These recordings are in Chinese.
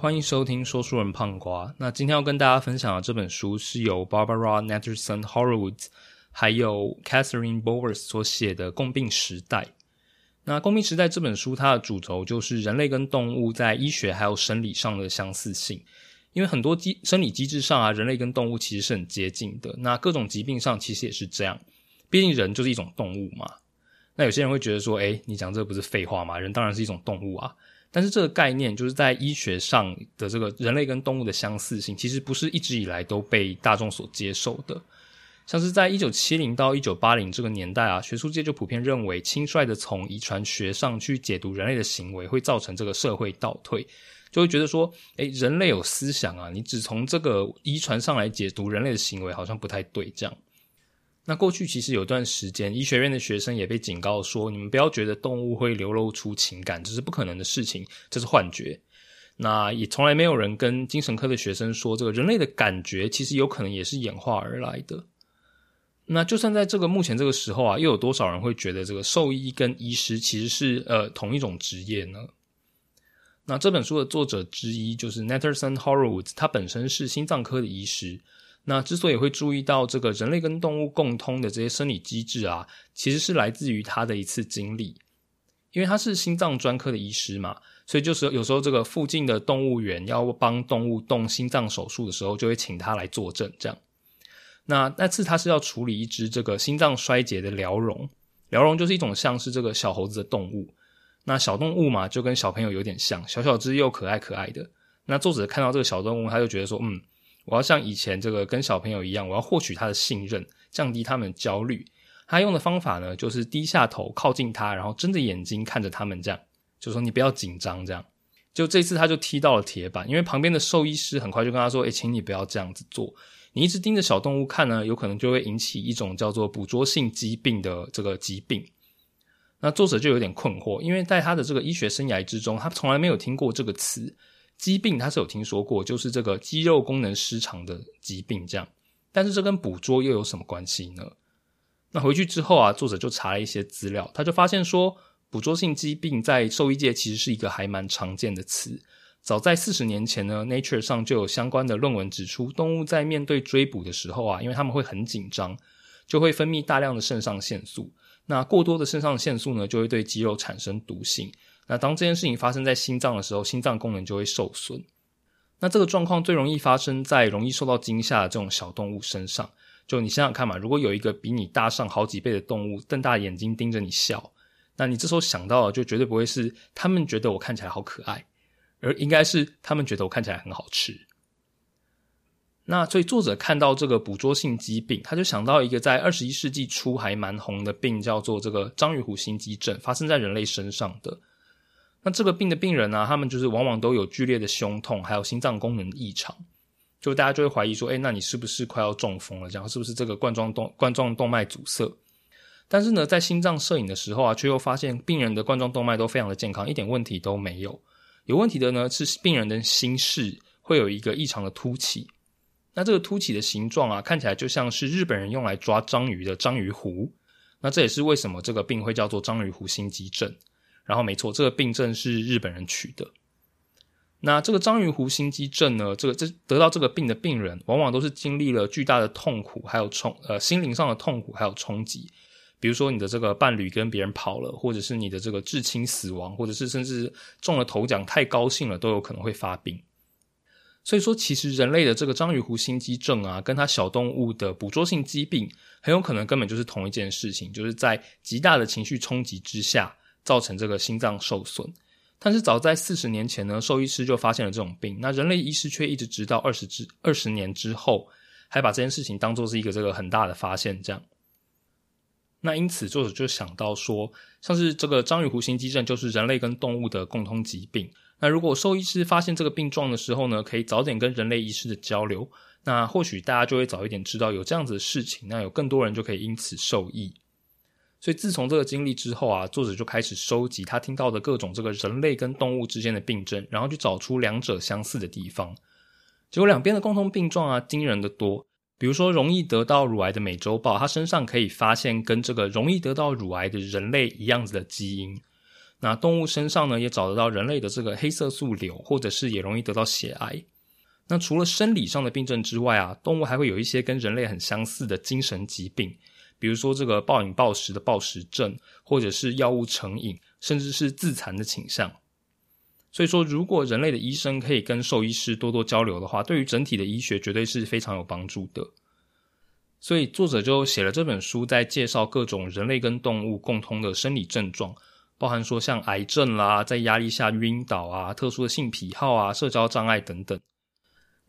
欢迎收听说书人胖瓜。那今天要跟大家分享的这本书是由 Barbara Natterson Horowitz 还有 Catherine Bowers 所写的《共病时代》。那《共病时代》这本书，它的主轴就是人类跟动物在医学还有生理上的相似性。因为很多机生理机制上啊，人类跟动物其实是很接近的。那各种疾病上其实也是这样。毕竟人就是一种动物嘛。那有些人会觉得说，诶，你讲这不是废话吗？人当然是一种动物啊。但是这个概念就是在医学上的这个人类跟动物的相似性，其实不是一直以来都被大众所接受的。像是在一九七零到一九八零这个年代啊，学术界就普遍认为，轻率的从遗传学上去解读人类的行为，会造成这个社会倒退，就会觉得说，诶，人类有思想啊，你只从这个遗传上来解读人类的行为，好像不太对，这样。那过去其实有段时间，医学院的学生也被警告说：“你们不要觉得动物会流露出情感，这是不可能的事情，这是幻觉。”那也从来没有人跟精神科的学生说，这个人类的感觉其实有可能也是演化而来的。那就算在这个目前这个时候啊，又有多少人会觉得这个兽医跟医师其实是呃同一种职业呢？那这本书的作者之一就是 Natterson Horowitz，他本身是心脏科的医师。那之所以会注意到这个人类跟动物共通的这些生理机制啊，其实是来自于他的一次经历，因为他是心脏专科的医师嘛，所以就是有时候这个附近的动物园要帮动物动心脏手术的时候，就会请他来作证。这样，那那次他是要处理一只这个心脏衰竭的辽绒，辽绒就是一种像是这个小猴子的动物，那小动物嘛，就跟小朋友有点像，小小只又可爱可爱的。那作者看到这个小动物，他就觉得说，嗯。我要像以前这个跟小朋友一样，我要获取他的信任，降低他们的焦虑。他用的方法呢，就是低下头靠近他，然后睁着眼睛看着他们，这样就说你不要紧张。这样，就这次他就踢到了铁板，因为旁边的兽医师很快就跟他说：“诶，请你不要这样子做，你一直盯着小动物看呢，有可能就会引起一种叫做捕捉性疾病的这个疾病。”那作者就有点困惑，因为在他的这个医学生涯之中，他从来没有听过这个词。疾病他是有听说过，就是这个肌肉功能失常的疾病，这样。但是这跟捕捉又有什么关系呢？那回去之后啊，作者就查了一些资料，他就发现说，捕捉性疾病在兽医界其实是一个还蛮常见的词。早在四十年前呢，《Nature》上就有相关的论文指出，动物在面对追捕的时候啊，因为他们会很紧张，就会分泌大量的肾上腺素。那过多的肾上腺素呢，就会对肌肉产生毒性。那当这件事情发生在心脏的时候，心脏功能就会受损。那这个状况最容易发生在容易受到惊吓的这种小动物身上。就你想想看嘛，如果有一个比你大上好几倍的动物瞪大眼睛盯着你笑，那你这时候想到的就绝对不会是他们觉得我看起来好可爱，而应该是他们觉得我看起来很好吃。那所以作者看到这个捕捉性疾病，他就想到一个在二十一世纪初还蛮红的病，叫做这个章鱼湖心肌症，发生在人类身上的。那这个病的病人呢，他们就是往往都有剧烈的胸痛，还有心脏功能异常，就大家就会怀疑说，哎，那你是不是快要中风了？这样是不是这个冠状动冠状动脉阻塞？但是呢，在心脏摄影的时候啊，却又发现病人的冠状动脉都非常的健康，一点问题都没有。有问题的呢，是病人的心室会有一个异常的凸起。那这个凸起的形状啊，看起来就像是日本人用来抓章鱼的章鱼湖。那这也是为什么这个病会叫做章鱼湖心肌症。然后没错，这个病症是日本人取的。那这个章鱼湖心肌症呢？这个这得到这个病的病人，往往都是经历了巨大的痛苦，还有冲呃心灵上的痛苦，还有冲击。比如说你的这个伴侣跟别人跑了，或者是你的这个至亲死亡，或者是甚至中了头奖太高兴了，都有可能会发病。所以说，其实人类的这个章鱼湖心肌症啊，跟它小动物的捕捉性疾病，很有可能根本就是同一件事情，就是在极大的情绪冲击之下。造成这个心脏受损，但是早在四十年前呢，兽医师就发现了这种病。那人类医师却一直直到二十之二十年之后，还把这件事情当做是一个这个很大的发现。这样，那因此作者就想到说，像是这个章鱼湖心肌症，就是人类跟动物的共通疾病。那如果兽医师发现这个病状的时候呢，可以早点跟人类医师的交流，那或许大家就会早一点知道有这样子的事情，那有更多人就可以因此受益。所以自从这个经历之后啊，作者就开始收集他听到的各种这个人类跟动物之间的病症，然后去找出两者相似的地方。结果两边的共同病状啊，惊人的多。比如说，容易得到乳癌的美洲豹，它身上可以发现跟这个容易得到乳癌的人类一样子的基因。那动物身上呢，也找得到人类的这个黑色素瘤，或者是也容易得到血癌。那除了生理上的病症之外啊，动物还会有一些跟人类很相似的精神疾病，比如说这个暴饮暴食的暴食症，或者是药物成瘾，甚至是自残的倾向。所以说，如果人类的医生可以跟兽医师多多交流的话，对于整体的医学绝对是非常有帮助的。所以作者就写了这本书，在介绍各种人类跟动物共通的生理症状。包含说像癌症啦，在压力下晕倒啊，特殊的性癖好啊，社交障碍等等。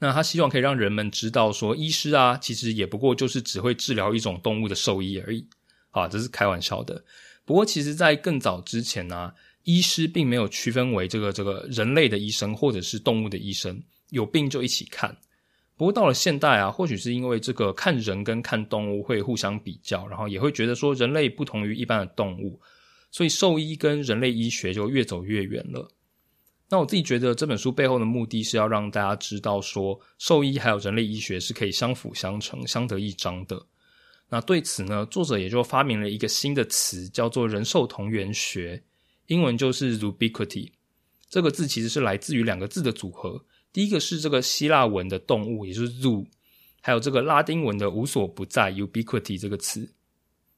那他希望可以让人们知道说，医师啊，其实也不过就是只会治疗一种动物的兽医而已。啊，这是开玩笑的。不过其实，在更早之前呢，医师并没有区分为这个这个人类的医生或者是动物的医生，有病就一起看。不过到了现代啊，或许是因为这个看人跟看动物会互相比较，然后也会觉得说人类不同于一般的动物。所以兽医跟人类医学就越走越远了。那我自己觉得这本书背后的目的是要让大家知道，说兽医还有人类医学是可以相辅相成、相得益彰的。那对此呢，作者也就发明了一个新的词，叫做人兽同源学，英文就是 ubiquity。这个字其实是来自于两个字的组合，第一个是这个希腊文的动物，也就是 zoo，还有这个拉丁文的无所不在 ubiquity 这个词。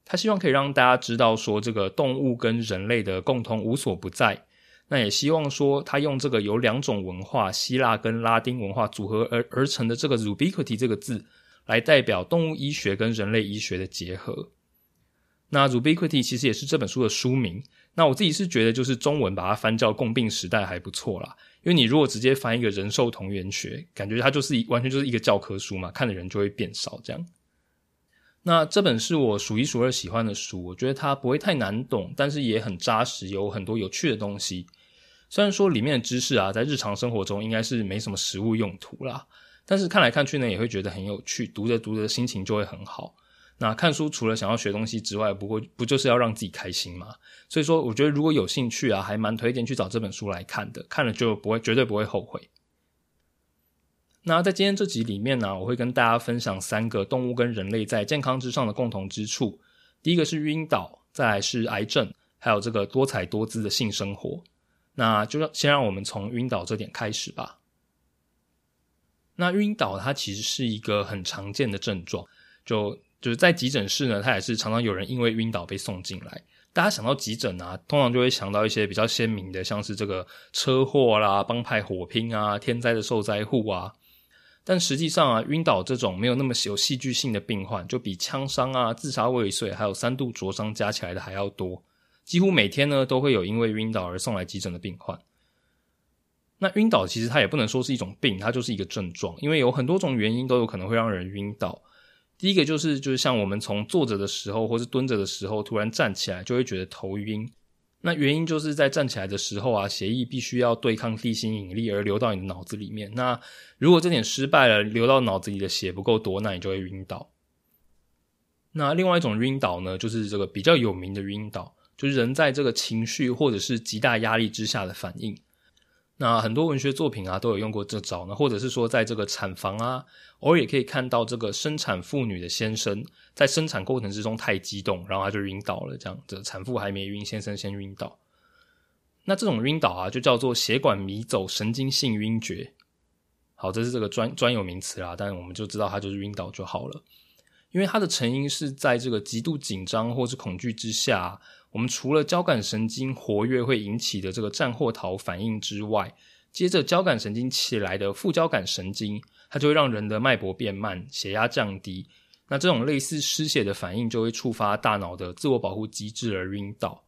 他希望可以让大家知道说，这个动物跟人类的共同无所不在。那也希望说，他用这个由两种文化，希腊跟拉丁文化组合而而成的这个 “rubiquity” 这个字，来代表动物医学跟人类医学的结合。那 “rubiquity” 其实也是这本书的书名。那我自己是觉得，就是中文把它翻叫共病时代还不错啦。因为你如果直接翻一个人兽同源学，感觉它就是完全就是一个教科书嘛，看的人就会变少这样。那这本是我数一数二喜欢的书，我觉得它不会太难懂，但是也很扎实，有很多有趣的东西。虽然说里面的知识啊，在日常生活中应该是没什么实物用途啦，但是看来看去呢，也会觉得很有趣，读着读着心情就会很好。那看书除了想要学东西之外，不过不就是要让自己开心吗？所以说，我觉得如果有兴趣啊，还蛮推荐去找这本书来看的，看了就不会绝对不会后悔。那在今天这集里面呢，我会跟大家分享三个动物跟人类在健康之上的共同之处。第一个是晕倒，再来是癌症，还有这个多彩多姿的性生活。那就让先让我们从晕倒这点开始吧。那晕倒它其实是一个很常见的症状，就就是在急诊室呢，它也是常常有人因为晕倒被送进来。大家想到急诊啊，通常就会想到一些比较鲜明的，像是这个车祸啦、帮派火拼啊、天灾的受灾户啊。但实际上啊，晕倒这种没有那么有戏剧性的病患，就比枪伤啊、自杀未遂还有三度灼伤加起来的还要多。几乎每天呢，都会有因为晕倒而送来急诊的病患。那晕倒其实它也不能说是一种病，它就是一个症状，因为有很多种原因都有可能会让人晕倒。第一个就是就是像我们从坐着的时候或是蹲着的时候突然站起来，就会觉得头晕。那原因就是在站起来的时候啊，血液必须要对抗地心引力而流到你的脑子里面。那如果这点失败了，流到脑子里的血不够多，那你就会晕倒。那另外一种晕倒呢，就是这个比较有名的晕倒，就是人在这个情绪或者是极大压力之下的反应。那很多文学作品啊都有用过这招呢，或者是说在这个产房啊，偶尔也可以看到这个生产妇女的先生在生产过程之中太激动，然后他就晕倒了。这样，这产妇还没晕，先生先晕倒。那这种晕倒啊，就叫做血管迷走神经性晕厥。好，这是这个专专有名词啦，但我们就知道它就是晕倒就好了。因为它的成因是在这个极度紧张或是恐惧之下。我们除了交感神经活跃会引起的这个战或逃反应之外，接着交感神经起来的副交感神经，它就会让人的脉搏变慢、血压降低。那这种类似失血的反应就会触发大脑的自我保护机制而晕倒。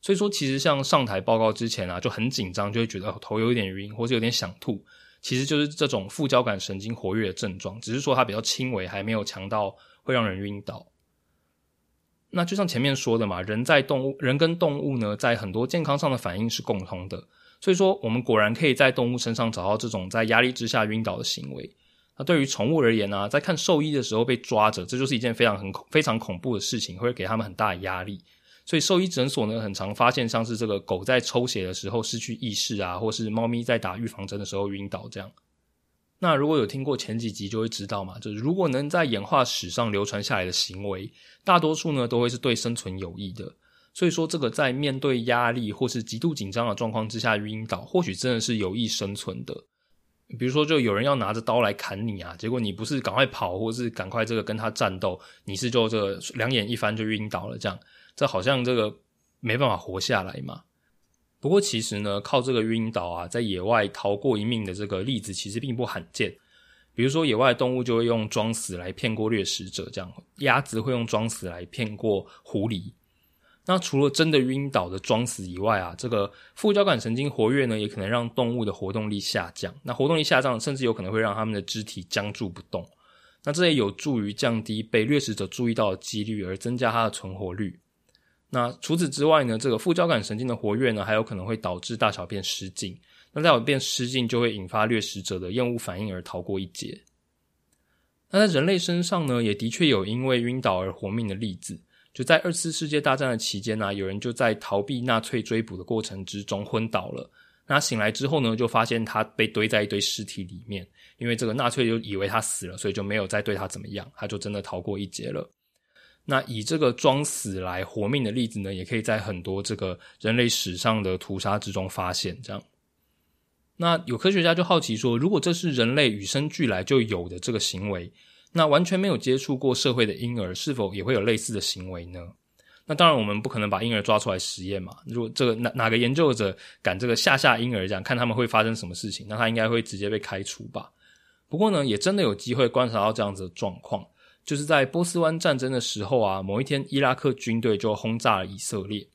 所以说，其实像上台报告之前啊，就很紧张，就会觉得头有点晕，或者有点想吐，其实就是这种副交感神经活跃的症状，只是说它比较轻微，还没有强到会让人晕倒。那就像前面说的嘛，人在动物，人跟动物呢，在很多健康上的反应是共通的。所以说，我们果然可以在动物身上找到这种在压力之下晕倒的行为。那对于宠物而言呢，在看兽医的时候被抓着，这就是一件非常很恐、非常恐怖的事情，会给他们很大的压力。所以兽医诊所呢，很常发现像是这个狗在抽血的时候失去意识啊，或是猫咪在打预防针的时候晕倒这样。那如果有听过前几集，就会知道嘛，就是如果能在演化史上流传下来的行为，大多数呢都会是对生存有益的。所以说，这个在面对压力或是极度紧张的状况之下晕倒，或许真的是有益生存的。比如说，就有人要拿着刀来砍你啊，结果你不是赶快跑，或是赶快这个跟他战斗，你是就这个两眼一翻就晕倒了，这样，这好像这个没办法活下来嘛。不过其实呢，靠这个晕倒啊，在野外逃过一命的这个例子其实并不罕见。比如说，野外动物就会用装死来骗过掠食者，这样，鸭子会用装死来骗过狐狸。那除了真的晕倒的装死以外啊，这个副交感神经活跃呢，也可能让动物的活动力下降。那活动力下降，甚至有可能会让它们的肢体僵住不动。那这也有助于降低被掠食者注意到的几率，而增加它的存活率。那除此之外呢，这个副交感神经的活跃呢，还有可能会导致大小便失禁。那大小便失禁就会引发掠食者的厌恶反应而逃过一劫。那在人类身上呢，也的确有因为晕倒而活命的例子。就在二次世界大战的期间呢，有人就在逃避纳粹追捕的过程之中昏倒了。那醒来之后呢，就发现他被堆在一堆尸体里面。因为这个纳粹就以为他死了，所以就没有再对他怎么样，他就真的逃过一劫了。那以这个装死来活命的例子呢，也可以在很多这个人类史上的屠杀之中发现。这样，那有科学家就好奇说，如果这是人类与生俱来就有的这个行为。那完全没有接触过社会的婴儿，是否也会有类似的行为呢？那当然，我们不可能把婴儿抓出来实验嘛。如果这个哪哪个研究者敢这个吓吓婴儿，这样看他们会发生什么事情，那他应该会直接被开除吧。不过呢，也真的有机会观察到这样子的状况，就是在波斯湾战争的时候啊，某一天伊拉克军队就轰炸了以色列。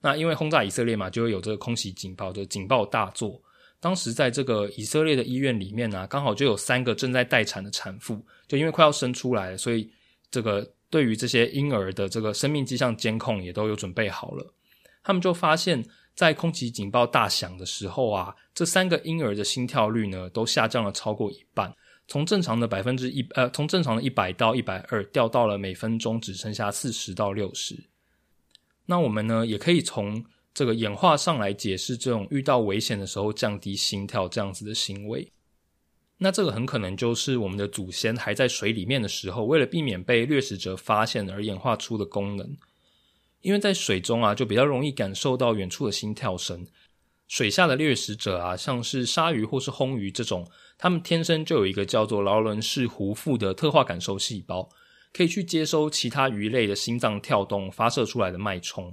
那因为轰炸以色列嘛，就会有这个空袭警报的警报大作。当时在这个以色列的医院里面呢，刚好就有三个正在待产的产妇，就因为快要生出来了，所以这个对于这些婴儿的这个生命迹象监控也都有准备好了。他们就发现，在空袭警报大响的时候啊，这三个婴儿的心跳率呢都下降了超过一半，从正常的百分之一呃，从正常的一百到一百二，掉到了每分钟只剩下四十到六十。那我们呢也可以从。这个演化上来解释这种遇到危险的时候降低心跳这样子的行为，那这个很可能就是我们的祖先还在水里面的时候，为了避免被掠食者发现而演化出的功能。因为在水中啊，就比较容易感受到远处的心跳声。水下的掠食者啊，像是鲨鱼或是红鱼这种，他们天生就有一个叫做劳伦氏壶腹的特化感受细胞，可以去接收其他鱼类的心脏跳动发射出来的脉冲。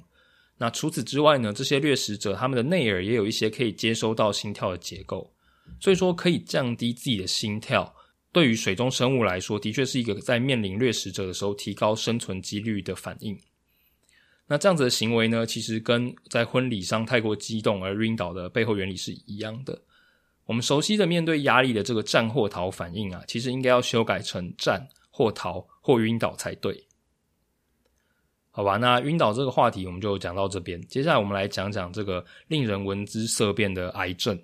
那除此之外呢？这些掠食者他们的内耳也有一些可以接收到心跳的结构，所以说可以降低自己的心跳。对于水中生物来说，的确是一个在面临掠食者的时候提高生存几率的反应。那这样子的行为呢，其实跟在婚礼上太过激动而晕倒的背后原理是一样的。我们熟悉的面对压力的这个战或逃反应啊，其实应该要修改成战或逃或晕倒才对。好吧，那晕倒这个话题我们就讲到这边。接下来我们来讲讲这个令人闻之色变的癌症。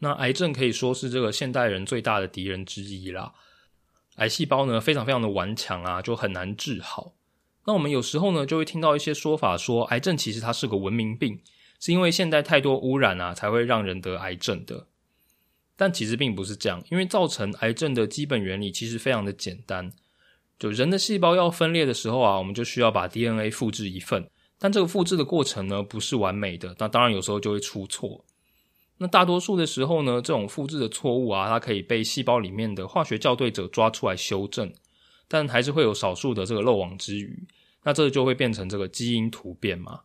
那癌症可以说是这个现代人最大的敌人之一啦。癌细胞呢非常非常的顽强啊，就很难治好。那我们有时候呢就会听到一些说法，说癌症其实它是个文明病，是因为现代太多污染啊才会让人得癌症的。但其实并不是这样，因为造成癌症的基本原理其实非常的简单。就人的细胞要分裂的时候啊，我们就需要把 DNA 复制一份，但这个复制的过程呢不是完美的，那当然有时候就会出错。那大多数的时候呢，这种复制的错误啊，它可以被细胞里面的化学校对者抓出来修正，但还是会有少数的这个漏网之鱼，那这就会变成这个基因突变嘛。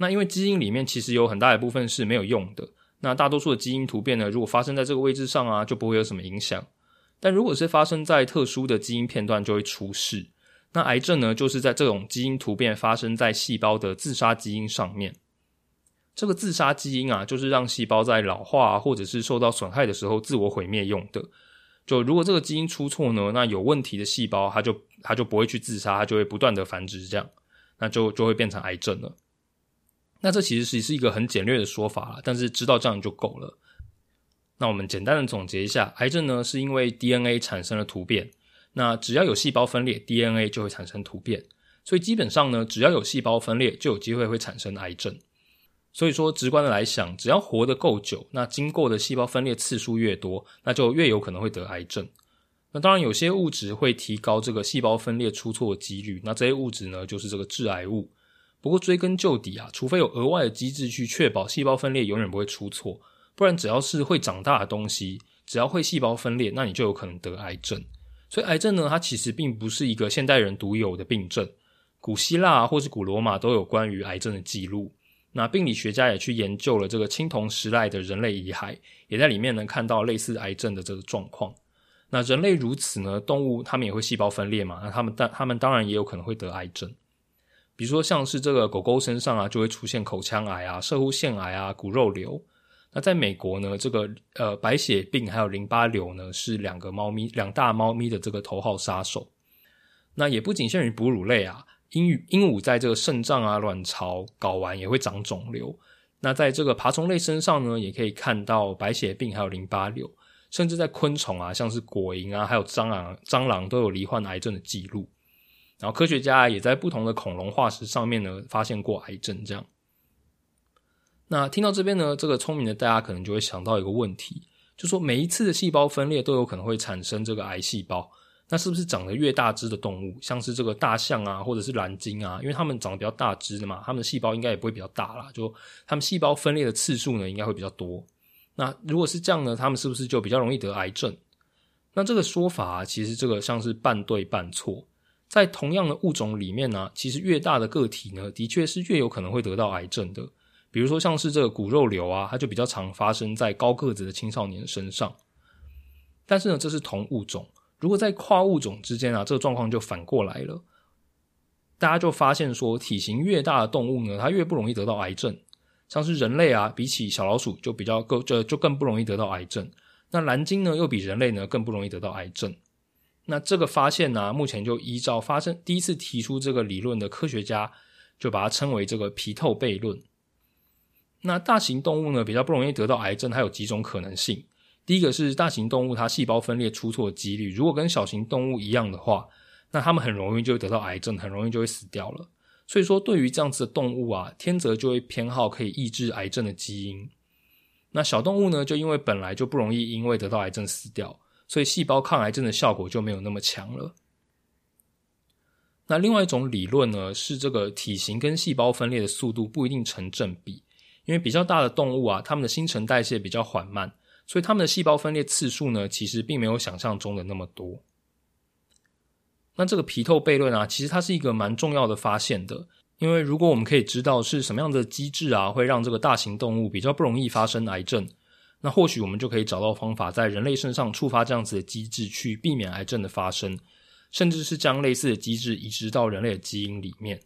那因为基因里面其实有很大一部分是没有用的，那大多数的基因突变呢，如果发生在这个位置上啊，就不会有什么影响。但如果是发生在特殊的基因片段，就会出事。那癌症呢，就是在这种基因突变发生在细胞的自杀基因上面。这个自杀基因啊，就是让细胞在老化或者是受到损害的时候自我毁灭用的。就如果这个基因出错呢，那有问题的细胞它就它就不会去自杀，它就会不断的繁殖，这样那就就会变成癌症了。那这其实是是一个很简略的说法了，但是知道这样就够了。那我们简单的总结一下，癌症呢是因为 DNA 产生了突变。那只要有细胞分裂，DNA 就会产生突变。所以基本上呢，只要有细胞分裂，就有机会会产生癌症。所以说，直观的来想，只要活得够久，那经过的细胞分裂次数越多，那就越有可能会得癌症。那当然有些物质会提高这个细胞分裂出错的几率，那这些物质呢就是这个致癌物。不过追根究底啊，除非有额外的机制去确保细胞分裂永远不会出错，不然只要是会长大的东西，只要会细胞分裂，那你就有可能得癌症。所以癌症呢，它其实并不是一个现代人独有的病症，古希腊或是古罗马都有关于癌症的记录。那病理学家也去研究了这个青铜时代的人类遗骸，也在里面能看到类似癌症的这个状况。那人类如此呢？动物它们也会细胞分裂嘛？那它们当它们当然也有可能会得癌症，比如说像是这个狗狗身上啊，就会出现口腔癌啊、射护腺癌啊、骨肉瘤。那在美国呢，这个呃白血病还有淋巴瘤呢，是两个猫咪两大猫咪的这个头号杀手。那也不仅限于哺乳类啊。鹦鹉鹦鹉在这个肾脏啊、卵巢、睾丸也会长肿瘤。那在这个爬虫类身上呢，也可以看到白血病还有淋巴瘤。甚至在昆虫啊，像是果蝇啊，还有蟑螂、蟑螂都有罹患癌症的记录。然后科学家也在不同的恐龙化石上面呢，发现过癌症。这样，那听到这边呢，这个聪明的大家可能就会想到一个问题，就说每一次的细胞分裂都有可能会产生这个癌细胞。那是不是长得越大只的动物，像是这个大象啊，或者是蓝鲸啊，因为它们长得比较大只的嘛，它们的细胞应该也不会比较大啦，就它们细胞分裂的次数呢，应该会比较多。那如果是这样呢，它们是不是就比较容易得癌症？那这个说法其实这个像是半对半错。在同样的物种里面呢，其实越大的个体呢，的确是越有可能会得到癌症的。比如说像是这个骨肉瘤啊，它就比较常发生在高个子的青少年身上。但是呢，这是同物种。如果在跨物种之间啊，这个状况就反过来了。大家就发现说，体型越大的动物呢，它越不容易得到癌症。像是人类啊，比起小老鼠就比较更就就更不容易得到癌症。那蓝鲸呢，又比人类呢更不容易得到癌症。那这个发现呢，目前就依照发生第一次提出这个理论的科学家，就把它称为这个皮透悖论。那大型动物呢，比较不容易得到癌症，它有几种可能性。第一个是大型动物，它细胞分裂出错的几率，如果跟小型动物一样的话，那它们很容易就会得到癌症，很容易就会死掉了。所以说，对于这样子的动物啊，天择就会偏好可以抑制癌症的基因。那小动物呢，就因为本来就不容易因为得到癌症死掉，所以细胞抗癌症的效果就没有那么强了。那另外一种理论呢，是这个体型跟细胞分裂的速度不一定成正比，因为比较大的动物啊，它们的新陈代谢比较缓慢。所以它们的细胞分裂次数呢，其实并没有想象中的那么多。那这个皮透悖论啊，其实它是一个蛮重要的发现的，因为如果我们可以知道是什么样的机制啊，会让这个大型动物比较不容易发生癌症，那或许我们就可以找到方法，在人类身上触发这样子的机制，去避免癌症的发生，甚至是将类似的机制移植到人类的基因里面。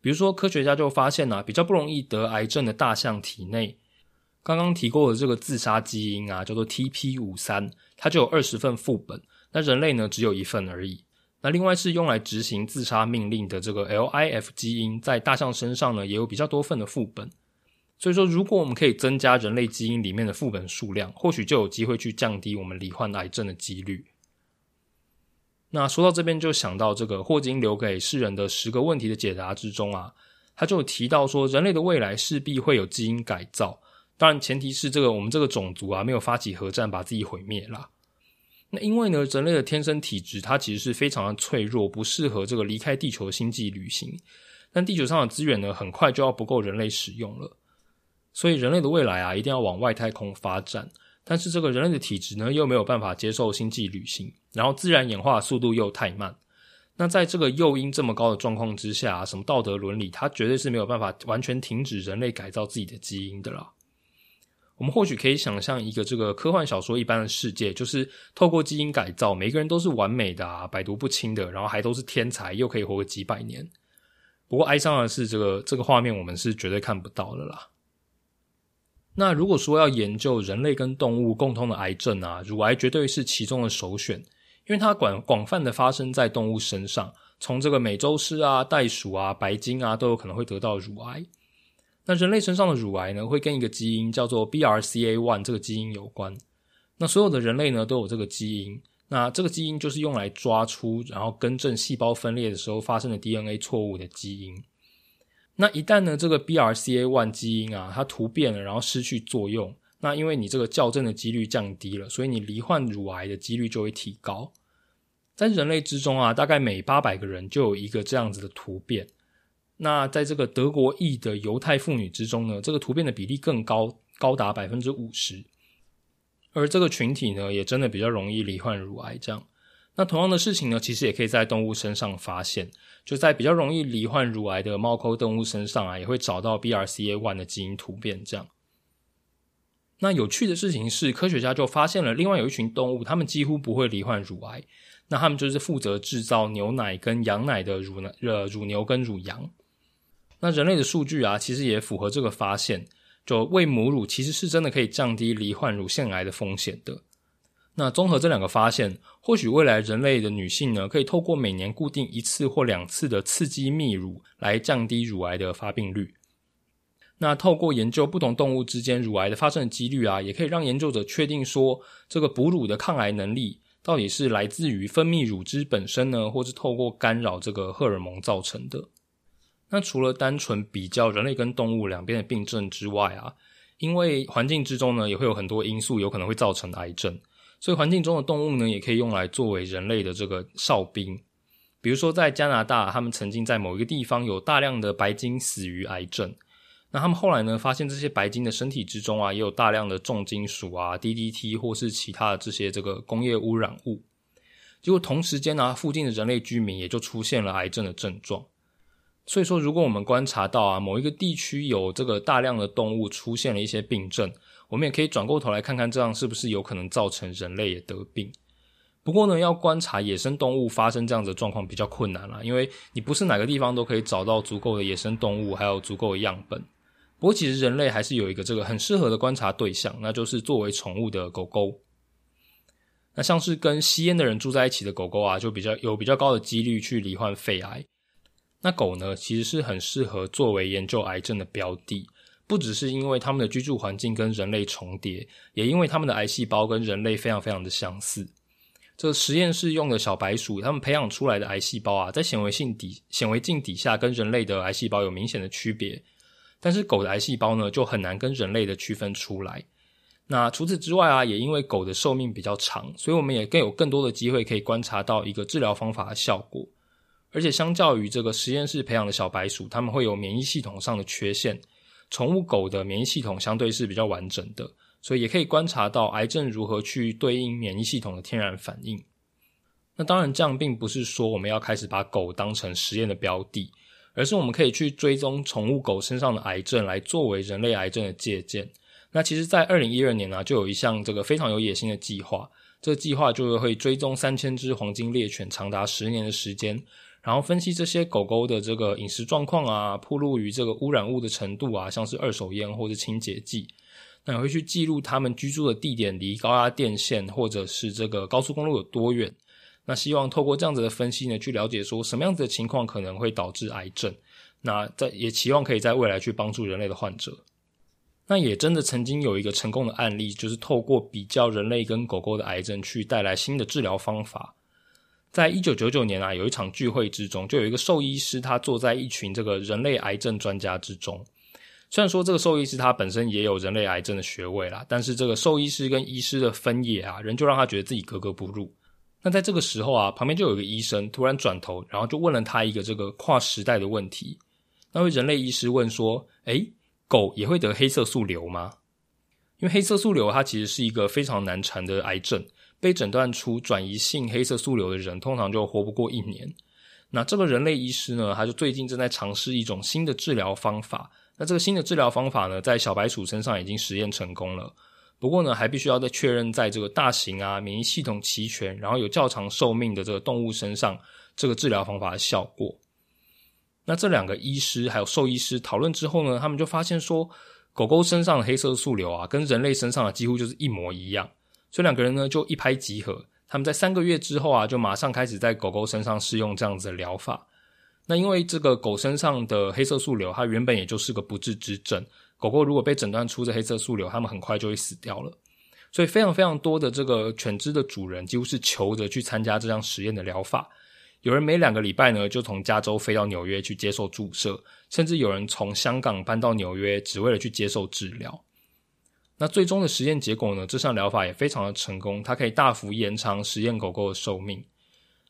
比如说，科学家就发现啊，比较不容易得癌症的大象体内。刚刚提过的这个自杀基因啊，叫做 TP 五三，它就有二十份副本。那人类呢，只有一份而已。那另外是用来执行自杀命令的这个 LIF 基因，在大象身上呢，也有比较多份的副本。所以说，如果我们可以增加人类基因里面的副本数量，或许就有机会去降低我们罹患癌症的几率。那说到这边，就想到这个霍金留给世人的十个问题的解答之中啊，他就提到说，人类的未来势必会有基因改造。当然，前提是这个我们这个种族啊，没有发起核战把自己毁灭啦。那因为呢，人类的天生体质它其实是非常的脆弱，不适合这个离开地球的星际旅行。但地球上的资源呢，很快就要不够人类使用了。所以人类的未来啊，一定要往外太空发展。但是这个人类的体质呢，又没有办法接受星际旅行，然后自然演化速度又太慢。那在这个诱因这么高的状况之下，什么道德伦理，它绝对是没有办法完全停止人类改造自己的基因的啦。我们或许可以想象一个这个科幻小说一般的世界，就是透过基因改造，每个人都是完美的啊，百毒不侵的，然后还都是天才，又可以活个几百年。不过哀伤的是，这个这个画面我们是绝对看不到的啦。那如果说要研究人类跟动物共通的癌症啊，乳癌绝对是其中的首选，因为它广广泛的发生在动物身上，从这个美洲狮啊、袋鼠啊、白鲸啊，都有可能会得到乳癌。那人类身上的乳癌呢，会跟一个基因叫做 BRCA1 这个基因有关。那所有的人类呢都有这个基因，那这个基因就是用来抓出然后更正细胞分裂的时候发生的 DNA 错误的基因。那一旦呢这个 BRCA1 基因啊它突变了，然后失去作用，那因为你这个校正的几率降低了，所以你罹患乳癌的几率就会提高。在人类之中啊，大概每八百个人就有一个这样子的突变。那在这个德国裔的犹太妇女之中呢，这个突变的比例更高，高达百分之五十。而这个群体呢，也真的比较容易罹患乳癌。这样，那同样的事情呢，其实也可以在动物身上发现。就在比较容易罹患乳癌的猫科动物身上啊，也会找到 BRCA1 的基因突变。这样，那有趣的事情是，科学家就发现了另外有一群动物，它们几乎不会罹患乳癌。那他们就是负责制造牛奶跟羊奶的乳奶呃乳牛跟乳羊。那人类的数据啊，其实也符合这个发现，就喂母乳其实是真的可以降低罹患乳腺癌的风险的。那综合这两个发现，或许未来人类的女性呢，可以透过每年固定一次或两次的刺激泌乳来降低乳癌的发病率。那透过研究不同动物之间乳癌的发生的几率啊，也可以让研究者确定说，这个哺乳的抗癌能力到底是来自于分泌乳汁本身呢，或是透过干扰这个荷尔蒙造成的。那除了单纯比较人类跟动物两边的病症之外啊，因为环境之中呢也会有很多因素有可能会造成癌症，所以环境中的动物呢也可以用来作为人类的这个哨兵。比如说在加拿大，他们曾经在某一个地方有大量的白鲸死于癌症，那他们后来呢发现这些白鲸的身体之中啊也有大量的重金属啊、DDT 或是其他的这些这个工业污染物，结果同时间呢附近的人类居民也就出现了癌症的症状。所以说，如果我们观察到啊，某一个地区有这个大量的动物出现了一些病症，我们也可以转过头来看看，这样是不是有可能造成人类也得病？不过呢，要观察野生动物发生这样的状况比较困难了，因为你不是哪个地方都可以找到足够的野生动物，还有足够的样本。不过，其实人类还是有一个这个很适合的观察对象，那就是作为宠物的狗狗。那像是跟吸烟的人住在一起的狗狗啊，就比较有比较高的几率去罹患肺癌。那狗呢，其实是很适合作为研究癌症的标的，不只是因为它们的居住环境跟人类重叠，也因为它们的癌细胞跟人类非常非常的相似。这实验室用的小白鼠，它们培养出来的癌细胞啊，在显微镜底显微镜底下跟人类的癌细胞有明显的区别，但是狗的癌细胞呢，就很难跟人类的区分出来。那除此之外啊，也因为狗的寿命比较长，所以我们也更有更多的机会可以观察到一个治疗方法的效果。而且相较于这个实验室培养的小白鼠，它们会有免疫系统上的缺陷。宠物狗的免疫系统相对是比较完整的，所以也可以观察到癌症如何去对应免疫系统的天然反应。那当然，这样并不是说我们要开始把狗当成实验的标的，而是我们可以去追踪宠物狗身上的癌症，来作为人类癌症的借鉴。那其实，在二零一二年呢，就有一项这个非常有野心的计划，这个计划就是会追踪三千只黄金猎犬长达十年的时间。然后分析这些狗狗的这个饮食状况啊，暴露于这个污染物的程度啊，像是二手烟或者清洁剂，那也会去记录他们居住的地点离高压电线或者是这个高速公路有多远。那希望透过这样子的分析呢，去了解说什么样子的情况可能会导致癌症。那在也期望可以在未来去帮助人类的患者。那也真的曾经有一个成功的案例，就是透过比较人类跟狗狗的癌症，去带来新的治疗方法。在一九九九年啊，有一场聚会之中，就有一个兽医师，他坐在一群这个人类癌症专家之中。虽然说这个兽医师他本身也有人类癌症的学位啦，但是这个兽医师跟医师的分野啊，仍旧让他觉得自己格格不入。那在这个时候啊，旁边就有一个医生突然转头，然后就问了他一个这个跨时代的问题。那位人类医师问说：“诶，狗也会得黑色素瘤吗？”因为黑色素瘤它其实是一个非常难缠的癌症。被诊断出转移性黑色素瘤的人，通常就活不过一年。那这个人类医师呢，他就最近正在尝试一种新的治疗方法。那这个新的治疗方法呢，在小白鼠身上已经实验成功了。不过呢，还必须要再确认在这个大型啊、免疫系统齐全，然后有较长寿命的这个动物身上，这个治疗方法的效果。那这两个医师还有兽医师讨论之后呢，他们就发现说，狗狗身上的黑色素瘤啊，跟人类身上的几乎就是一模一样。所以两个人呢就一拍即合，他们在三个月之后啊，就马上开始在狗狗身上试用这样子的疗法。那因为这个狗身上的黑色素瘤，它原本也就是个不治之症。狗狗如果被诊断出这黑色素瘤，它们很快就会死掉了。所以非常非常多的这个犬只的主人几乎是求着去参加这项实验的疗法。有人每两个礼拜呢就从加州飞到纽约去接受注射，甚至有人从香港搬到纽约只为了去接受治疗。那最终的实验结果呢？这项疗法也非常的成功，它可以大幅延长实验狗狗的寿命。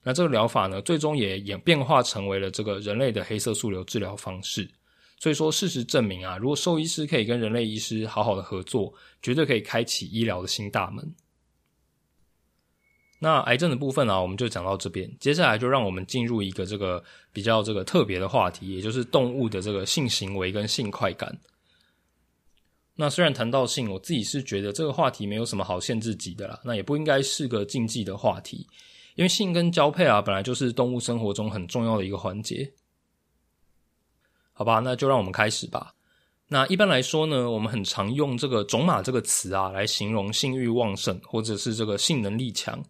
那这个疗法呢，最终也演变化成为了这个人类的黑色素瘤治疗方式。所以说，事实证明啊，如果兽医师可以跟人类医师好好的合作，绝对可以开启医疗的新大门。那癌症的部分啊，我们就讲到这边。接下来就让我们进入一个这个比较这个特别的话题，也就是动物的这个性行为跟性快感。那虽然谈到性，我自己是觉得这个话题没有什么好限制级的啦，那也不应该是个禁忌的话题，因为性跟交配啊，本来就是动物生活中很重要的一个环节。好吧，那就让我们开始吧。那一般来说呢，我们很常用这个“种马”这个词啊，来形容性欲旺盛或者是这个性能力强。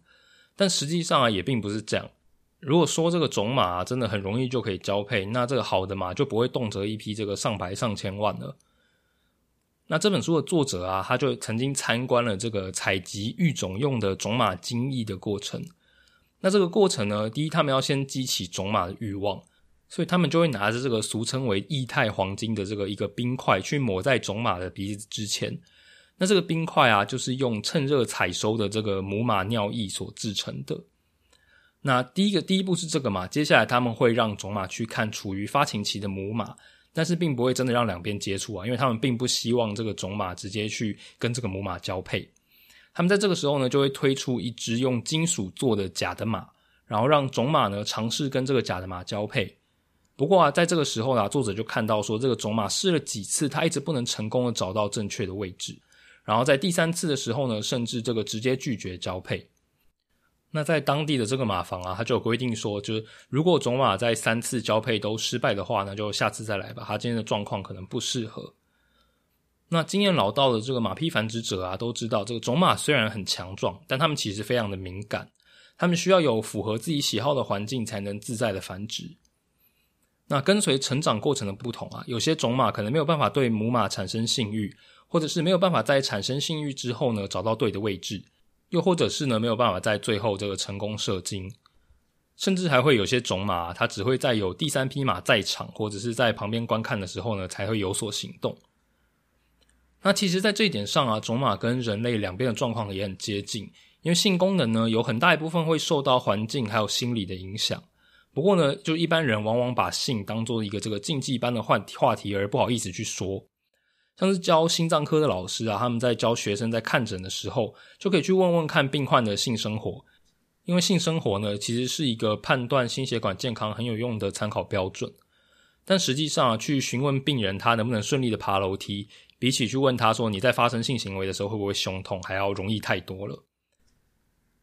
但实际上啊，也并不是这样。如果说这个种马真的很容易就可以交配，那这个好的马就不会动辄一批这个上百上千万了。那这本书的作者啊，他就曾经参观了这个采集育种用的种马精液的过程。那这个过程呢，第一，他们要先激起种马的欲望，所以他们就会拿着这个俗称为液态黄金的这个一个冰块，去抹在种马的鼻子之前。那这个冰块啊，就是用趁热采收的这个母马尿液所制成的。那第一个第一步是这个嘛，接下来他们会让种马去看处于发情期的母马，但是并不会真的让两边接触啊，因为他们并不希望这个种马直接去跟这个母马交配。他们在这个时候呢，就会推出一只用金属做的假的马，然后让种马呢尝试跟这个假的马交配。不过啊，在这个时候呢，作者就看到说，这个种马试了几次，它一直不能成功的找到正确的位置。然后在第三次的时候呢，甚至这个直接拒绝交配。那在当地的这个马房啊，他就有规定说，就是如果种马在三次交配都失败的话那，就下次再来吧。他今天的状况可能不适合。那经验老道的这个马匹繁殖者啊，都知道这个种马虽然很强壮，但他们其实非常的敏感，他们需要有符合自己喜好的环境才能自在的繁殖。那跟随成长过程的不同啊，有些种马可能没有办法对母马产生性欲。或者是没有办法在产生性欲之后呢找到对的位置，又或者是呢没有办法在最后这个成功射精，甚至还会有些种马，它只会在有第三匹马在场或者是在旁边观看的时候呢才会有所行动。那其实，在这一点上啊，种马跟人类两边的状况也很接近，因为性功能呢有很大一部分会受到环境还有心理的影响。不过呢，就一般人往往把性当做一个这个禁忌般的话话题而不好意思去说。像是教心脏科的老师啊，他们在教学生在看诊的时候，就可以去问问看病患的性生活，因为性生活呢，其实是一个判断心血管健康很有用的参考标准。但实际上啊，去询问病人他能不能顺利的爬楼梯，比起去问他说你在发生性行为的时候会不会胸痛，还要容易太多了。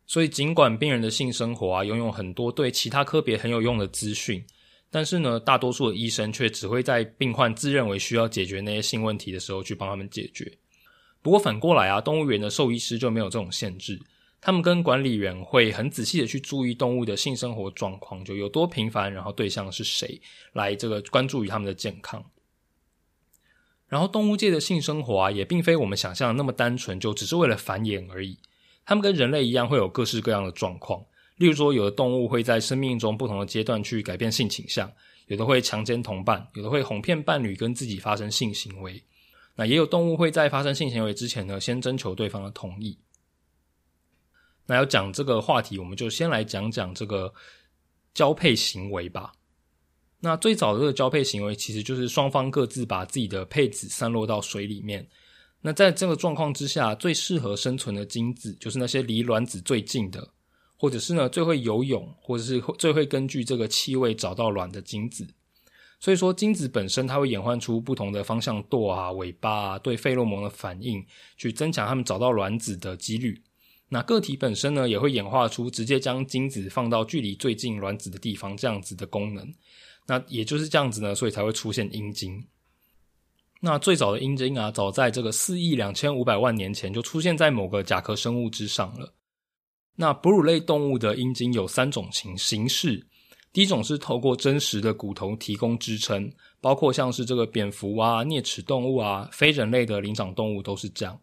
所以，尽管病人的性生活啊，拥有很多对其他科别很有用的资讯。但是呢，大多数的医生却只会在病患自认为需要解决那些性问题的时候去帮他们解决。不过反过来啊，动物园的兽医师就没有这种限制，他们跟管理员会很仔细的去注意动物的性生活状况，就有多频繁，然后对象是谁，来这个关注于他们的健康。然后动物界的性生活啊，也并非我们想象的那么单纯，就只是为了繁衍而已。他们跟人类一样，会有各式各样的状况。例如说，有的动物会在生命中不同的阶段去改变性倾向，有的会强奸同伴，有的会哄骗伴侣跟自己发生性行为。那也有动物会在发生性行为之前呢，先征求对方的同意。那要讲这个话题，我们就先来讲讲这个交配行为吧。那最早的这个交配行为，其实就是双方各自把自己的配子散落到水里面。那在这个状况之下，最适合生存的精子，就是那些离卵子最近的。或者是呢，最会游泳，或者是最会根据这个气味找到卵的精子。所以说，精子本身它会演换出不同的方向舵啊、尾巴啊，对费洛蒙的反应，去增强它们找到卵子的几率。那个体本身呢，也会演化出直接将精子放到距离最近卵子的地方这样子的功能。那也就是这样子呢，所以才会出现阴茎。那最早的阴茎啊，早在这个四亿两千五百万年前就出现在某个甲壳生物之上了。那哺乳类动物的阴茎有三种形形式，第一种是透过真实的骨头提供支撑，包括像是这个蝙蝠啊、啮齿动物啊、非人类的灵长动物都是这样。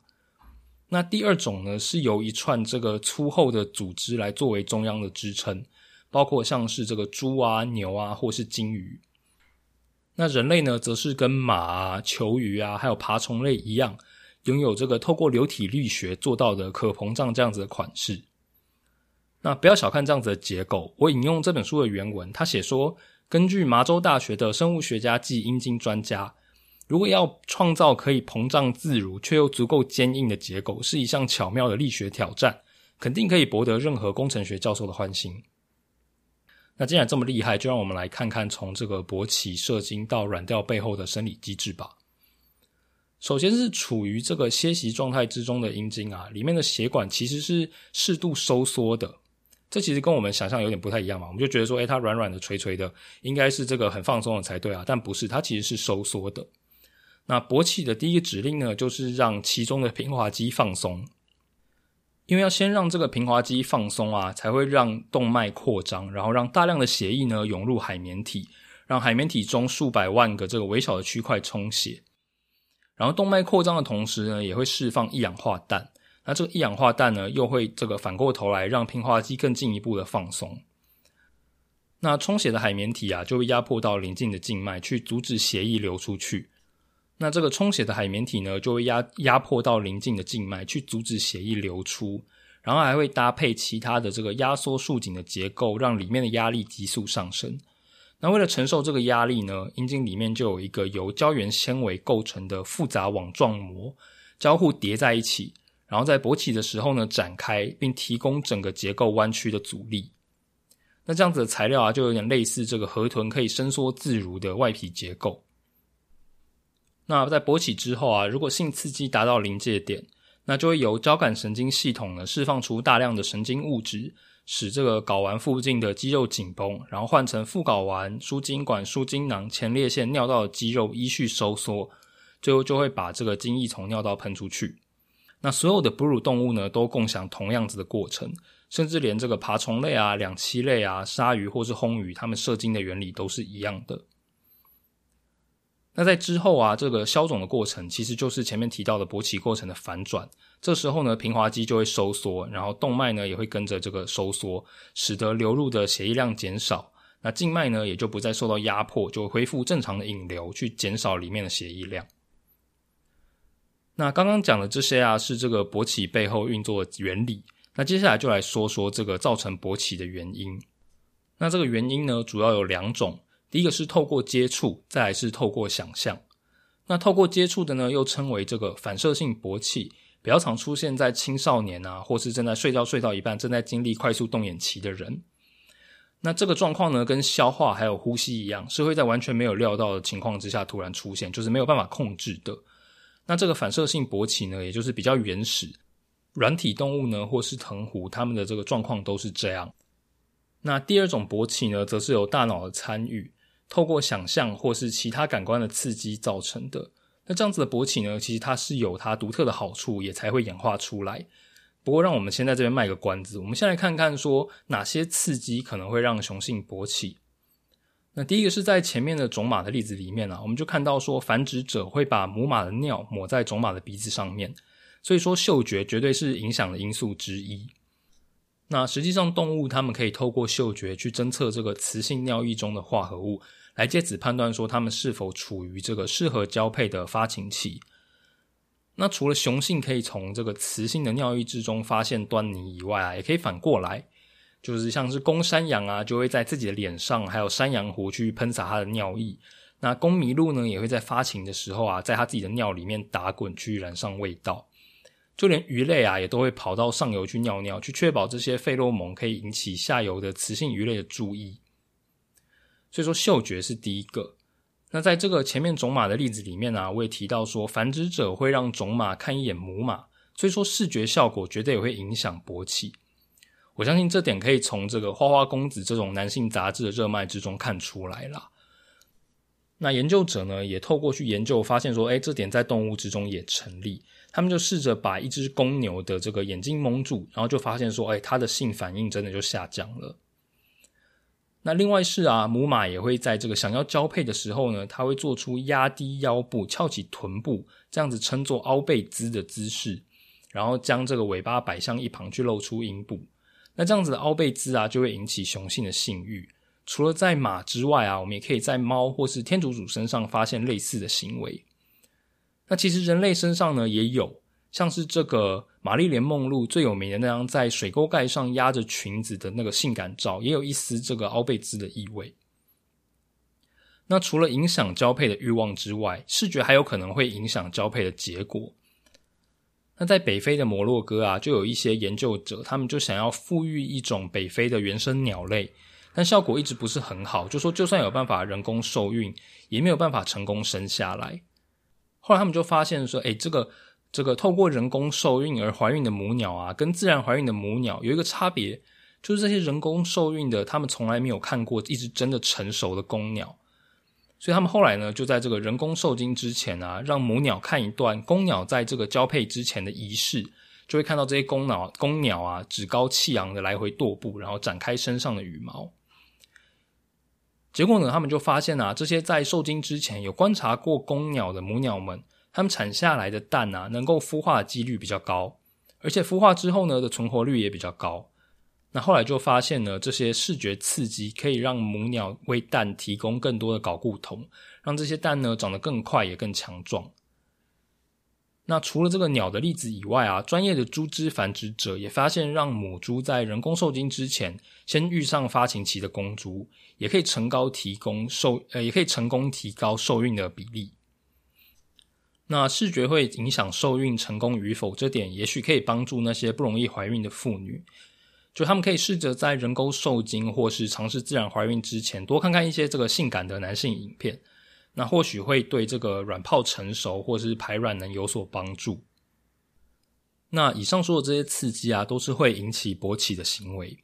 那第二种呢，是由一串这个粗厚的组织来作为中央的支撑，包括像是这个猪啊、牛啊，或是鲸鱼。那人类呢，则是跟马啊、球鱼啊，还有爬虫类一样，拥有这个透过流体力学做到的可膨胀这样子的款式。那不要小看这样子的结构。我引用这本书的原文，他写说，根据麻州大学的生物学家暨阴茎专家，如果要创造可以膨胀自如却又足够坚硬的结构，是一项巧妙的力学挑战，肯定可以博得任何工程学教授的欢心。那既然这么厉害，就让我们来看看从这个勃起射精到软掉背后的生理机制吧。首先是处于这个歇息状态之中的阴茎啊，里面的血管其实是适度收缩的。这其实跟我们想象有点不太一样嘛，我们就觉得说，诶，它软软的、垂垂的，应该是这个很放松的才对啊，但不是，它其实是收缩的。那勃起的第一个指令呢，就是让其中的平滑肌放松。因为要先让这个平滑肌放松啊，才会让动脉扩张，然后让大量的血液呢涌入海绵体，让海绵体中数百万个这个微小的区块充血。然后动脉扩张的同时呢，也会释放一氧化氮。那这个一氧化氮呢，又会这个反过头来让平滑肌更进一步的放松。那充血的海绵体啊，就会压迫到邻近的静脉，去阻止血液流出去。那这个充血的海绵体呢，就会压压迫到邻近的静脉，去阻止血液流出，然后还会搭配其他的这个压缩束紧的结构，让里面的压力急速上升。那为了承受这个压力呢，阴茎里面就有一个由胶原纤维构成的复杂网状膜，交互叠在一起，然后在勃起的时候呢展开，并提供整个结构弯曲的阻力。那这样子的材料啊，就有点类似这个河豚可以伸缩自如的外皮结构。那在勃起之后啊，如果性刺激达到临界点，那就会由交感神经系统呢释放出大量的神经物质，使这个睾丸附近的肌肉紧绷，然后换成副睾丸、输精管、输精囊、前列腺、尿道的肌肉依序收缩，最后就会把这个精液从尿道喷出去。那所有的哺乳动物呢，都共享同样子的过程，甚至连这个爬虫类啊、两栖类啊、鲨鱼或是红鱼，它们射精的原理都是一样的。那在之后啊，这个消肿的过程其实就是前面提到的勃起过程的反转。这时候呢，平滑肌就会收缩，然后动脉呢也会跟着这个收缩，使得流入的血液量减少。那静脉呢也就不再受到压迫，就恢复正常的引流，去减少里面的血液量。那刚刚讲的这些啊，是这个勃起背后运作的原理。那接下来就来说说这个造成勃起的原因。那这个原因呢，主要有两种。第一个是透过接触，再来是透过想象。那透过接触的呢，又称为这个反射性勃起，比较常出现在青少年啊，或是正在睡觉睡到一半，正在经历快速动眼期的人。那这个状况呢，跟消化还有呼吸一样，是会在完全没有料到的情况之下突然出现，就是没有办法控制的。那这个反射性勃起呢，也就是比较原始软体动物呢，或是藤壶，它们的这个状况都是这样。那第二种勃起呢，则是由大脑的参与。透过想象或是其他感官的刺激造成的，那这样子的勃起呢，其实它是有它独特的好处，也才会演化出来。不过，让我们先在这边卖个关子，我们先来看看说哪些刺激可能会让雄性勃起。那第一个是在前面的种马的例子里面啊，我们就看到说繁殖者会把母马的尿抹在种马的鼻子上面，所以说嗅觉绝对是影响的因素之一。那实际上，动物它们可以透过嗅觉去侦测这个雌性尿液中的化合物，来借此判断说它们是否处于这个适合交配的发情期。那除了雄性可以从这个雌性的尿液之中发现端倪以外啊，也可以反过来，就是像是公山羊啊，就会在自己的脸上还有山羊湖去喷洒它的尿液。那公麋鹿呢，也会在发情的时候啊，在它自己的尿里面打滚去染上味道。就连鱼类啊，也都会跑到上游去尿尿，去确保这些费洛蒙可以引起下游的雌性鱼类的注意。所以说，嗅觉是第一个。那在这个前面种马的例子里面呢，我也提到说，繁殖者会让种马看一眼母马，所以说视觉效果绝对也会影响勃起。我相信这点可以从这个《花花公子》这种男性杂志的热卖之中看出来啦。那研究者呢，也透过去研究发现说，哎，这点在动物之中也成立。他们就试着把一只公牛的这个眼睛蒙住，然后就发现说，哎，它的性反应真的就下降了。那另外是啊，母马也会在这个想要交配的时候呢，它会做出压低腰部、翘起臀部这样子称作凹背姿的姿势，然后将这个尾巴摆向一旁去露出阴部。那这样子的凹背姿啊，就会引起雄性的性欲。除了在马之外啊，我们也可以在猫或是天竺鼠身上发现类似的行为。那其实人类身上呢也有，像是这个玛丽莲梦露最有名的那张在水沟盖上压着裙子的那个性感照，也有一丝这个凹贝兹的意味。那除了影响交配的欲望之外，视觉还有可能会影响交配的结果。那在北非的摩洛哥啊，就有一些研究者，他们就想要复育一种北非的原生鸟类，但效果一直不是很好，就说就算有办法人工受孕，也没有办法成功生下来。后来他们就发现说，哎，这个这个透过人工受孕而怀孕的母鸟啊，跟自然怀孕的母鸟有一个差别，就是这些人工受孕的，他们从来没有看过一只真的成熟的公鸟。所以他们后来呢，就在这个人工受精之前啊，让母鸟看一段公鸟在这个交配之前的仪式，就会看到这些公鸟公鸟啊趾高气扬的来回踱步，然后展开身上的羽毛。结果呢，他们就发现啊，这些在受精之前有观察过公鸟的母鸟们，它们产下来的蛋啊，能够孵化的几率比较高，而且孵化之后呢的存活率也比较高。那后来就发现呢，这些视觉刺激可以让母鸟为蛋提供更多的睾固酮，让这些蛋呢长得更快也更强壮。那除了这个鸟的例子以外啊，专业的猪只繁殖者也发现，让母猪在人工受精之前先遇上发情期的公猪，也可以成高提供受呃，也可以成功提高受孕的比例。那视觉会影响受孕成功与否，这点也许可以帮助那些不容易怀孕的妇女。就他们可以试着在人工受精或是尝试自然怀孕之前，多看看一些这个性感的男性影片，那或许会对这个卵泡成熟或是排卵能有所帮助。那以上说的这些刺激啊，都是会引起勃起的行为。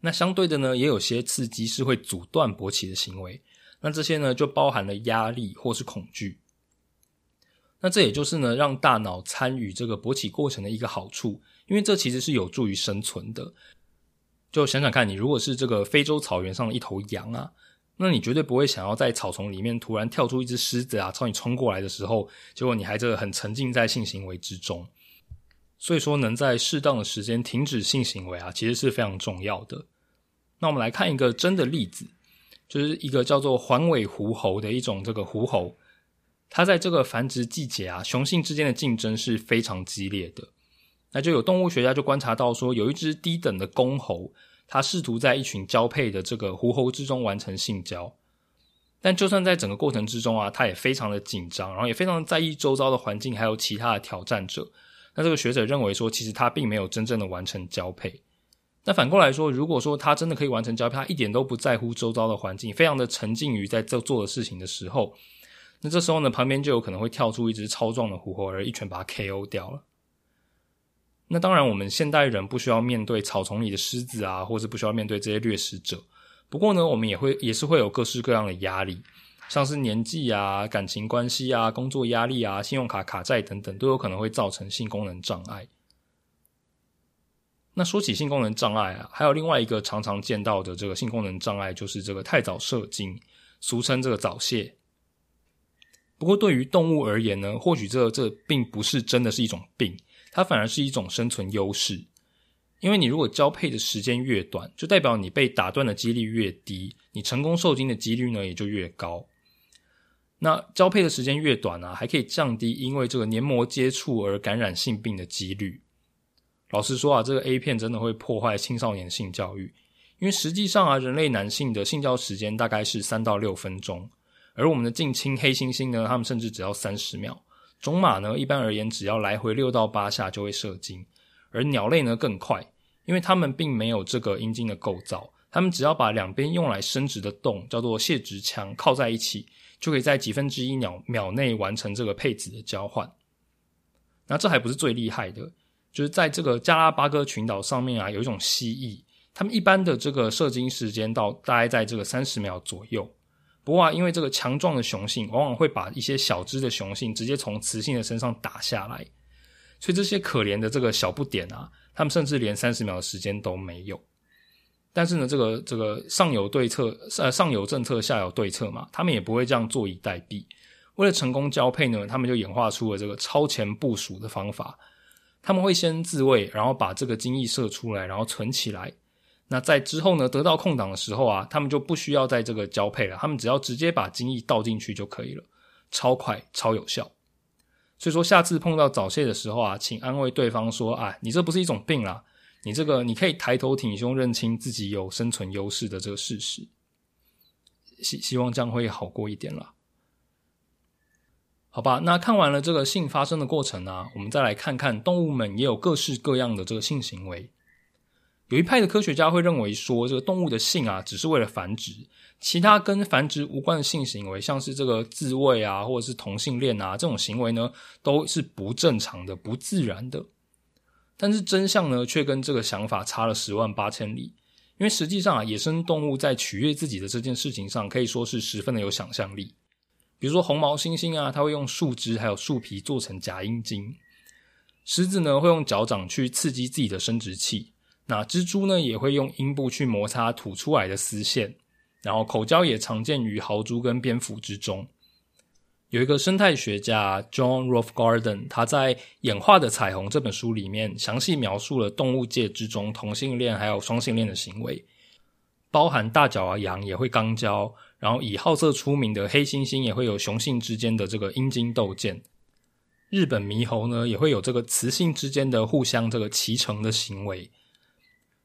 那相对的呢，也有些刺激是会阻断勃起的行为。那这些呢，就包含了压力或是恐惧。那这也就是呢，让大脑参与这个勃起过程的一个好处，因为这其实是有助于生存的。就想想看，你如果是这个非洲草原上的一头羊啊，那你绝对不会想要在草丛里面突然跳出一只狮子啊，朝你冲过来的时候，结果你还这个很沉浸在性行为之中。所以说，能在适当的时间停止性行为啊，其实是非常重要的。那我们来看一个真的例子，就是一个叫做环尾狐猴的一种这个狐猴，它在这个繁殖季节啊，雄性之间的竞争是非常激烈的。那就有动物学家就观察到说，有一只低等的公猴，它试图在一群交配的这个狐猴之中完成性交，但就算在整个过程之中啊，它也非常的紧张，然后也非常在意周遭的环境还有其他的挑战者。那这个学者认为说，其实它并没有真正的完成交配。那反过来说，如果说它真的可以完成交配，它一点都不在乎周遭的环境，非常的沉浸于在这做的事情的时候，那这时候呢，旁边就有可能会跳出一只超壮的狐猴，而一拳把它 KO 掉了。那当然，我们现代人不需要面对草丛里的狮子啊，或是不需要面对这些掠食者。不过呢，我们也会也是会有各式各样的压力，像是年纪啊、感情关系啊、工作压力啊、信用卡卡债等等，都有可能会造成性功能障碍。那说起性功能障碍啊，还有另外一个常常见到的这个性功能障碍，就是这个太早射精，俗称这个早泄。不过对于动物而言呢，或许这这并不是真的是一种病。它反而是一种生存优势，因为你如果交配的时间越短，就代表你被打断的几率越低，你成功受精的几率呢也就越高。那交配的时间越短呢，还可以降低因为这个黏膜接触而感染性病的几率。老实说啊，这个 A 片真的会破坏青少年性教育，因为实际上啊，人类男性的性交时间大概是三到六分钟，而我们的近亲黑猩猩呢，他们甚至只要三十秒。种马呢，一般而言只要来回六到八下就会射精，而鸟类呢更快，因为它们并没有这个阴茎的构造，它们只要把两边用来生殖的洞叫做泄殖腔靠在一起，就可以在几分之一秒秒内完成这个配子的交换。那这还不是最厉害的，就是在这个加拉巴哥群岛上面啊，有一种蜥蜴，它们一般的这个射精时间到大概在这个三十秒左右。不过啊，因为这个强壮的雄性往往会把一些小只的雄性直接从雌性的身上打下来，所以这些可怜的这个小不点啊，他们甚至连三十秒的时间都没有。但是呢，这个这个上有对策，呃，上有政策，下有对策嘛，他们也不会这样坐以待毙。为了成功交配呢，他们就演化出了这个超前部署的方法。他们会先自卫，然后把这个精液射出来，然后存起来。那在之后呢？得到空档的时候啊，他们就不需要在这个交配了，他们只要直接把精液倒进去就可以了，超快超有效。所以说，下次碰到早泄的时候啊，请安慰对方说：“啊，你这不是一种病啦，你这个你可以抬头挺胸，认清自己有生存优势的这个事实。”希希望这样会好过一点啦。好吧，那看完了这个性发生的过程啊，我们再来看看动物们也有各式各样的这个性行为。有一派的科学家会认为说，这个动物的性啊，只是为了繁殖，其他跟繁殖无关的性行为，像是这个自慰啊，或者是同性恋啊这种行为呢，都是不正常的、不自然的。但是真相呢，却跟这个想法差了十万八千里。因为实际上啊，野生动物在取悦自己的这件事情上，可以说是十分的有想象力。比如说红毛猩猩啊，它会用树枝还有树皮做成假阴茎；狮子呢，会用脚掌去刺激自己的生殖器。那蜘蛛呢，也会用阴部去摩擦吐出来的丝线，然后口交也常见于豪猪跟蝙蝠之中。有一个生态学家 John r o t h Garden，他在《演化的彩虹》这本书里面详细描述了动物界之中同性恋还有双性恋的行为，包含大角羊也会肛交，然后以好色出名的黑猩猩也会有雄性之间的这个阴茎斗剑，日本猕猴呢也会有这个雌性之间的互相这个骑乘的行为。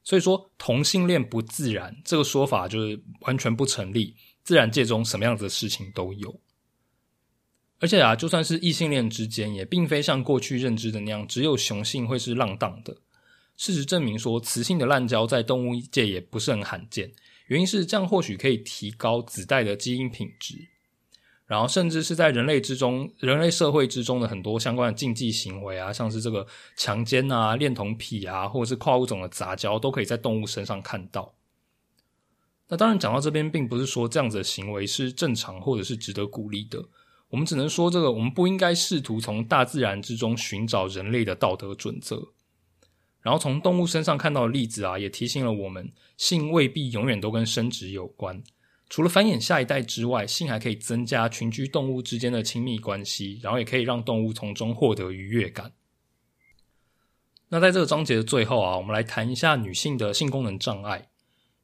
所以说同性恋不自然这个说法就是完全不成立。自然界中什么样子的事情都有，而且啊，就算是异性恋之间，也并非像过去认知的那样，只有雄性会是浪荡的。事实证明说，雌性的滥交在动物界也不是很罕见。原因是这样，或许可以提高子代的基因品质。然后，甚至是在人类之中、人类社会之中的很多相关的禁忌行为啊，像是这个强奸啊、恋童癖啊，或者是跨物种的杂交，都可以在动物身上看到。那当然，讲到这边，并不是说这样子的行为是正常或者是值得鼓励的。我们只能说，这个我们不应该试图从大自然之中寻找人类的道德准则。然后，从动物身上看到的例子啊，也提醒了我们，性未必永远都跟生殖有关。除了繁衍下一代之外，性还可以增加群居动物之间的亲密关系，然后也可以让动物从中获得愉悦感。那在这个章节的最后啊，我们来谈一下女性的性功能障碍。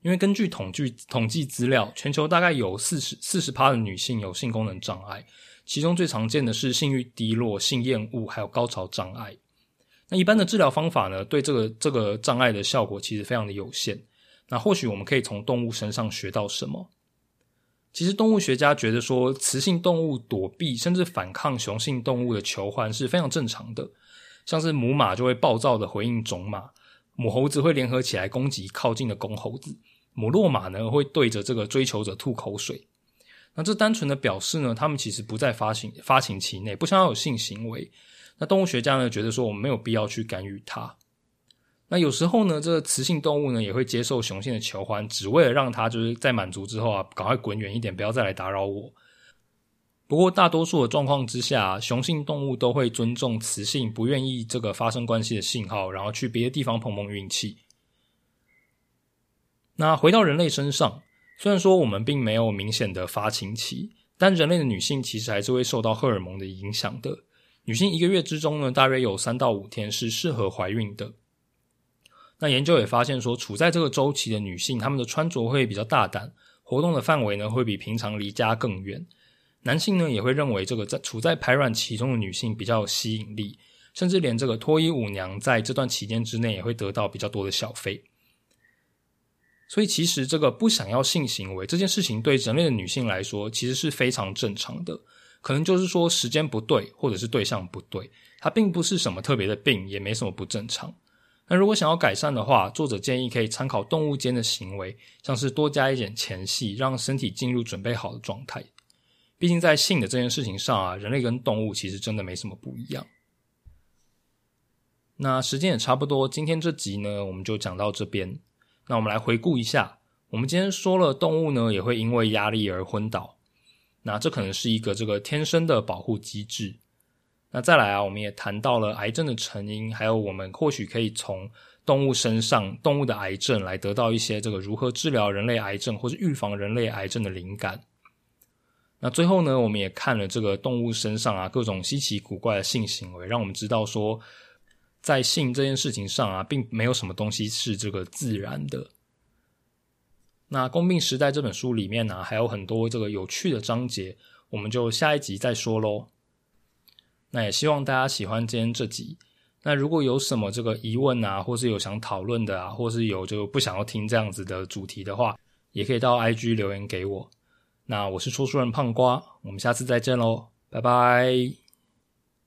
因为根据统计统计资料，全球大概有四十四十趴的女性有性功能障碍，其中最常见的是性欲低落、性厌恶，还有高潮障碍。那一般的治疗方法呢，对这个这个障碍的效果其实非常的有限。那或许我们可以从动物身上学到什么？其实动物学家觉得说，雌性动物躲避甚至反抗雄性动物的求欢是非常正常的。像是母马就会暴躁的回应种马，母猴子会联合起来攻击靠近的公猴子，母骆马呢会对着这个追求者吐口水。那这单纯的表示呢，他们其实不在发情发情期内，不想要有性行为。那动物学家呢觉得说，我们没有必要去干预它。那有时候呢，这个雌性动物呢也会接受雄性的求欢，只为了让它就是在满足之后啊，赶快滚远一点，不要再来打扰我。不过大多数的状况之下，雄性动物都会尊重雌性不愿意这个发生关系的信号，然后去别的地方碰碰运气。那回到人类身上，虽然说我们并没有明显的发情期，但人类的女性其实还是会受到荷尔蒙的影响的。女性一个月之中呢，大约有三到五天是适合怀孕的。那研究也发现说，处在这个周期的女性，她们的穿着会比较大胆，活动的范围呢会比平常离家更远。男性呢也会认为这个在处在排卵期中的女性比较有吸引力，甚至连这个脱衣舞娘在这段期间之内也会得到比较多的小费。所以其实这个不想要性行为这件事情，对人类的女性来说其实是非常正常的，可能就是说时间不对，或者是对象不对，它并不是什么特别的病，也没什么不正常。那如果想要改善的话，作者建议可以参考动物间的行为，像是多加一点前戏，让身体进入准备好的状态。毕竟在性的这件事情上啊，人类跟动物其实真的没什么不一样。那时间也差不多，今天这集呢，我们就讲到这边。那我们来回顾一下，我们今天说了，动物呢也会因为压力而昏倒，那这可能是一个这个天生的保护机制。那再来啊，我们也谈到了癌症的成因，还有我们或许可以从动物身上动物的癌症来得到一些这个如何治疗人类癌症或是预防人类癌症的灵感。那最后呢，我们也看了这个动物身上啊各种稀奇古怪的性行为，让我们知道说，在性这件事情上啊，并没有什么东西是这个自然的。那《公病时代》这本书里面呢，还有很多这个有趣的章节，我们就下一集再说喽。那也希望大家喜欢今天这集。那如果有什么这个疑问啊，或是有想讨论的啊，或是有就不想要听这样子的主题的话，也可以到 IG 留言给我。那我是说书人胖瓜，我们下次再见喽，拜拜。